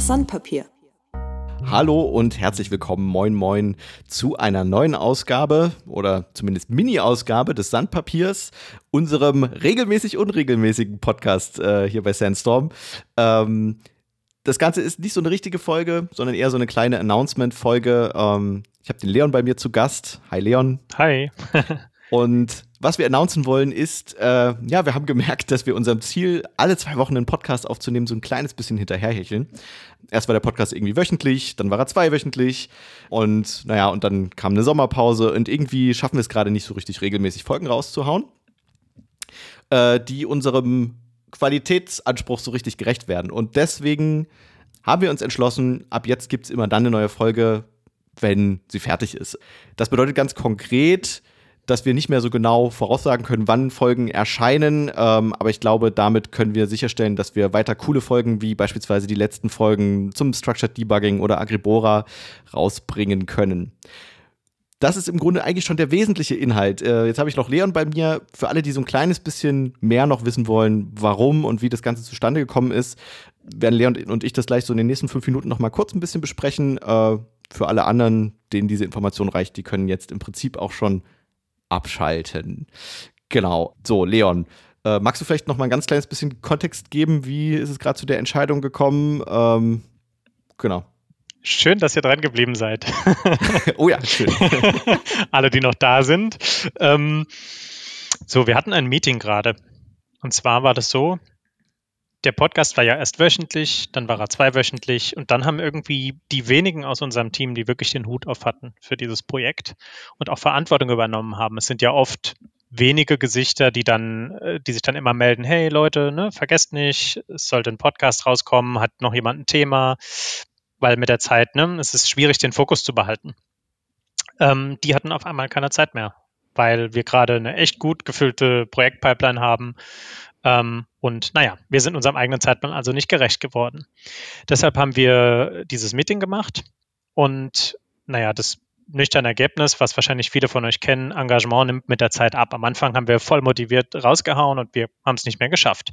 Sandpapier. Hallo und herzlich willkommen, moin moin, zu einer neuen Ausgabe oder zumindest Mini-Ausgabe des Sandpapiers, unserem regelmäßig unregelmäßigen Podcast äh, hier bei Sandstorm. Ähm, das Ganze ist nicht so eine richtige Folge, sondern eher so eine kleine Announcement-Folge. Ähm, ich habe den Leon bei mir zu Gast. Hi Leon. Hi. und was wir announcen wollen ist, äh, ja, wir haben gemerkt, dass wir unserem Ziel, alle zwei Wochen einen Podcast aufzunehmen, so ein kleines bisschen hinterherhecheln. Erst war der Podcast irgendwie wöchentlich, dann war er zweiwöchentlich und naja, und dann kam eine Sommerpause und irgendwie schaffen wir es gerade nicht so richtig regelmäßig Folgen rauszuhauen, äh, die unserem Qualitätsanspruch so richtig gerecht werden. Und deswegen haben wir uns entschlossen, ab jetzt gibt es immer dann eine neue Folge, wenn sie fertig ist. Das bedeutet ganz konkret, dass wir nicht mehr so genau voraussagen können, wann Folgen erscheinen. Ähm, aber ich glaube, damit können wir sicherstellen, dass wir weiter coole Folgen wie beispielsweise die letzten Folgen zum Structured Debugging oder Agribora rausbringen können. Das ist im Grunde eigentlich schon der wesentliche Inhalt. Äh, jetzt habe ich noch Leon bei mir. Für alle, die so ein kleines bisschen mehr noch wissen wollen, warum und wie das Ganze zustande gekommen ist, werden Leon und ich das gleich so in den nächsten fünf Minuten noch mal kurz ein bisschen besprechen. Äh, für alle anderen, denen diese Information reicht, die können jetzt im Prinzip auch schon abschalten. Genau. So, Leon, äh, magst du vielleicht noch mal ein ganz kleines bisschen Kontext geben? Wie ist es gerade zu der Entscheidung gekommen? Ähm, genau. Schön, dass ihr dran geblieben seid. oh ja, schön. Alle, die noch da sind. Ähm, so, wir hatten ein Meeting gerade. Und zwar war das so, der Podcast war ja erst wöchentlich, dann war er zweiwöchentlich und dann haben irgendwie die wenigen aus unserem Team, die wirklich den Hut auf hatten für dieses Projekt und auch Verantwortung übernommen haben. Es sind ja oft wenige Gesichter, die dann, äh, die sich dann immer melden, hey Leute, ne, vergesst nicht, es sollte ein Podcast rauskommen, hat noch jemand ein Thema, weil mit der Zeit, ne, es ist schwierig, den Fokus zu behalten. Ähm, die hatten auf einmal keine Zeit mehr, weil wir gerade eine echt gut gefüllte Projektpipeline haben ähm, und naja, wir sind unserem eigenen Zeitplan also nicht gerecht geworden. Deshalb haben wir dieses Meeting gemacht und naja, das nüchterne Ergebnis, was wahrscheinlich viele von euch kennen, Engagement nimmt mit der Zeit ab. Am Anfang haben wir voll motiviert rausgehauen und wir haben es nicht mehr geschafft.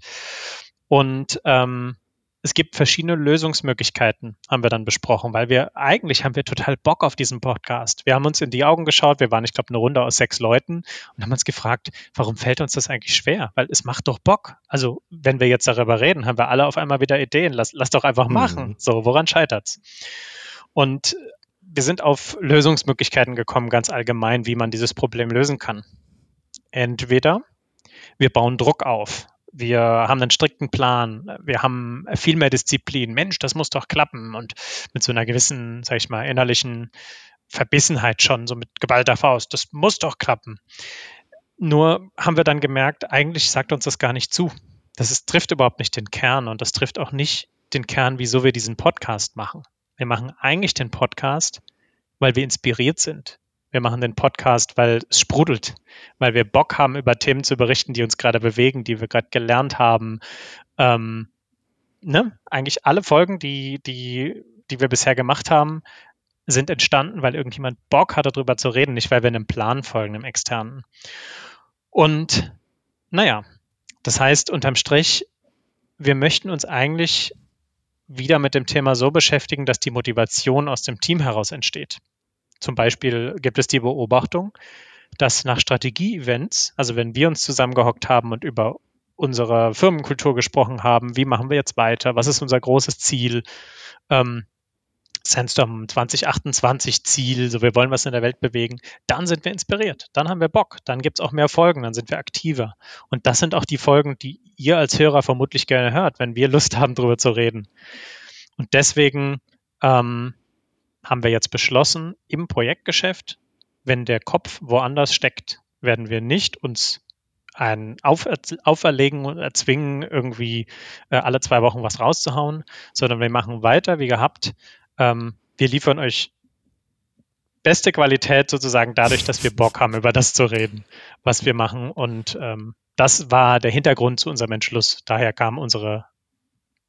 Und ähm, es gibt verschiedene Lösungsmöglichkeiten, haben wir dann besprochen, weil wir eigentlich haben wir total Bock auf diesen Podcast. Wir haben uns in die Augen geschaut, wir waren, ich glaube, eine Runde aus sechs Leuten und haben uns gefragt, warum fällt uns das eigentlich schwer? Weil es macht doch Bock. Also, wenn wir jetzt darüber reden, haben wir alle auf einmal wieder Ideen. Lass, lass doch einfach machen. Mhm. So, woran scheitert's? Und wir sind auf Lösungsmöglichkeiten gekommen, ganz allgemein, wie man dieses Problem lösen kann. Entweder wir bauen Druck auf. Wir haben einen strikten Plan. Wir haben viel mehr Disziplin. Mensch, das muss doch klappen. Und mit so einer gewissen, sag ich mal, innerlichen Verbissenheit schon, so mit geballter Faust. Das muss doch klappen. Nur haben wir dann gemerkt, eigentlich sagt uns das gar nicht zu. Das ist, trifft überhaupt nicht den Kern und das trifft auch nicht den Kern, wieso wir diesen Podcast machen. Wir machen eigentlich den Podcast, weil wir inspiriert sind. Wir machen den Podcast, weil es sprudelt, weil wir Bock haben, über Themen zu berichten, die uns gerade bewegen, die wir gerade gelernt haben. Ähm, ne? Eigentlich alle Folgen, die, die, die wir bisher gemacht haben, sind entstanden, weil irgendjemand Bock hatte, darüber zu reden, nicht weil wir einem Plan folgen, einem externen. Und naja, das heißt unterm Strich, wir möchten uns eigentlich wieder mit dem Thema so beschäftigen, dass die Motivation aus dem Team heraus entsteht. Zum Beispiel gibt es die Beobachtung, dass nach Strategie-Events, also wenn wir uns zusammengehockt haben und über unsere Firmenkultur gesprochen haben, wie machen wir jetzt weiter, was ist unser großes Ziel, ähm, Sandstorm 2028 Ziel, so wir wollen was in der Welt bewegen, dann sind wir inspiriert, dann haben wir Bock, dann gibt es auch mehr Folgen, dann sind wir aktiver. Und das sind auch die Folgen, die ihr als Hörer vermutlich gerne hört, wenn wir Lust haben, darüber zu reden. Und deswegen ähm, haben wir jetzt beschlossen, im Projektgeschäft, wenn der Kopf woanders steckt, werden wir nicht uns ein auf, auferlegen und erzwingen, irgendwie äh, alle zwei Wochen was rauszuhauen, sondern wir machen weiter wie gehabt. Ähm, wir liefern euch beste Qualität sozusagen dadurch, dass wir Bock haben, über das zu reden, was wir machen. Und ähm, das war der Hintergrund zu unserem Entschluss. Daher kam unsere,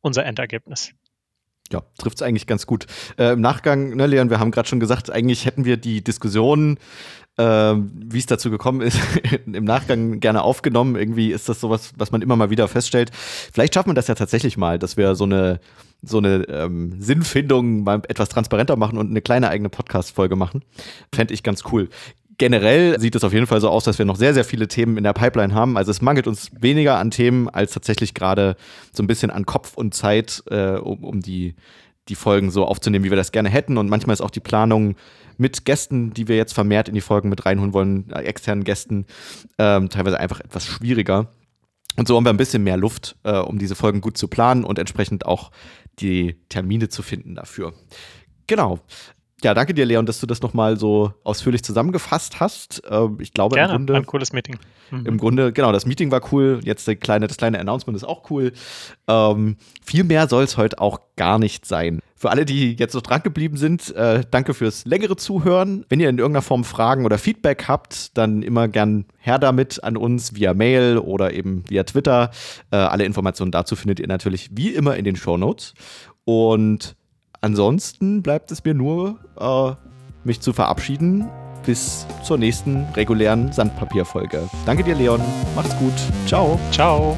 unser Endergebnis. Ja, trifft es eigentlich ganz gut. Äh, Im Nachgang, ne, Leon, wir haben gerade schon gesagt, eigentlich hätten wir die Diskussion ähm, wie es dazu gekommen ist, im Nachgang gerne aufgenommen. Irgendwie ist das sowas, was man immer mal wieder feststellt. Vielleicht schaffen wir das ja tatsächlich mal, dass wir so eine, so eine ähm, Sinnfindung mal etwas transparenter machen und eine kleine eigene Podcast-Folge machen. Fände ich ganz cool generell sieht es auf jeden Fall so aus, dass wir noch sehr, sehr viele Themen in der Pipeline haben. Also es mangelt uns weniger an Themen als tatsächlich gerade so ein bisschen an Kopf und Zeit, äh, um, um die, die Folgen so aufzunehmen, wie wir das gerne hätten. Und manchmal ist auch die Planung mit Gästen, die wir jetzt vermehrt in die Folgen mit reinholen wollen, äh, externen Gästen, ähm, teilweise einfach etwas schwieriger. Und so haben wir ein bisschen mehr Luft, äh, um diese Folgen gut zu planen und entsprechend auch die Termine zu finden dafür. Genau. Ja, danke dir, Leon, dass du das nochmal so ausführlich zusammengefasst hast. Ähm, ich glaube, Gerne, im Grunde. ein cooles Meeting. Mhm. Im Grunde, genau, das Meeting war cool. Jetzt kleine, das kleine Announcement ist auch cool. Ähm, viel mehr soll es heute auch gar nicht sein. Für alle, die jetzt noch dran geblieben sind, äh, danke fürs längere Zuhören. Wenn ihr in irgendeiner Form Fragen oder Feedback habt, dann immer gern her damit an uns via Mail oder eben via Twitter. Äh, alle Informationen dazu findet ihr natürlich wie immer in den Show Notes. Und Ansonsten bleibt es mir nur, äh, mich zu verabschieden. Bis zur nächsten regulären Sandpapierfolge. Danke dir, Leon. Macht's gut. Ciao. Ciao.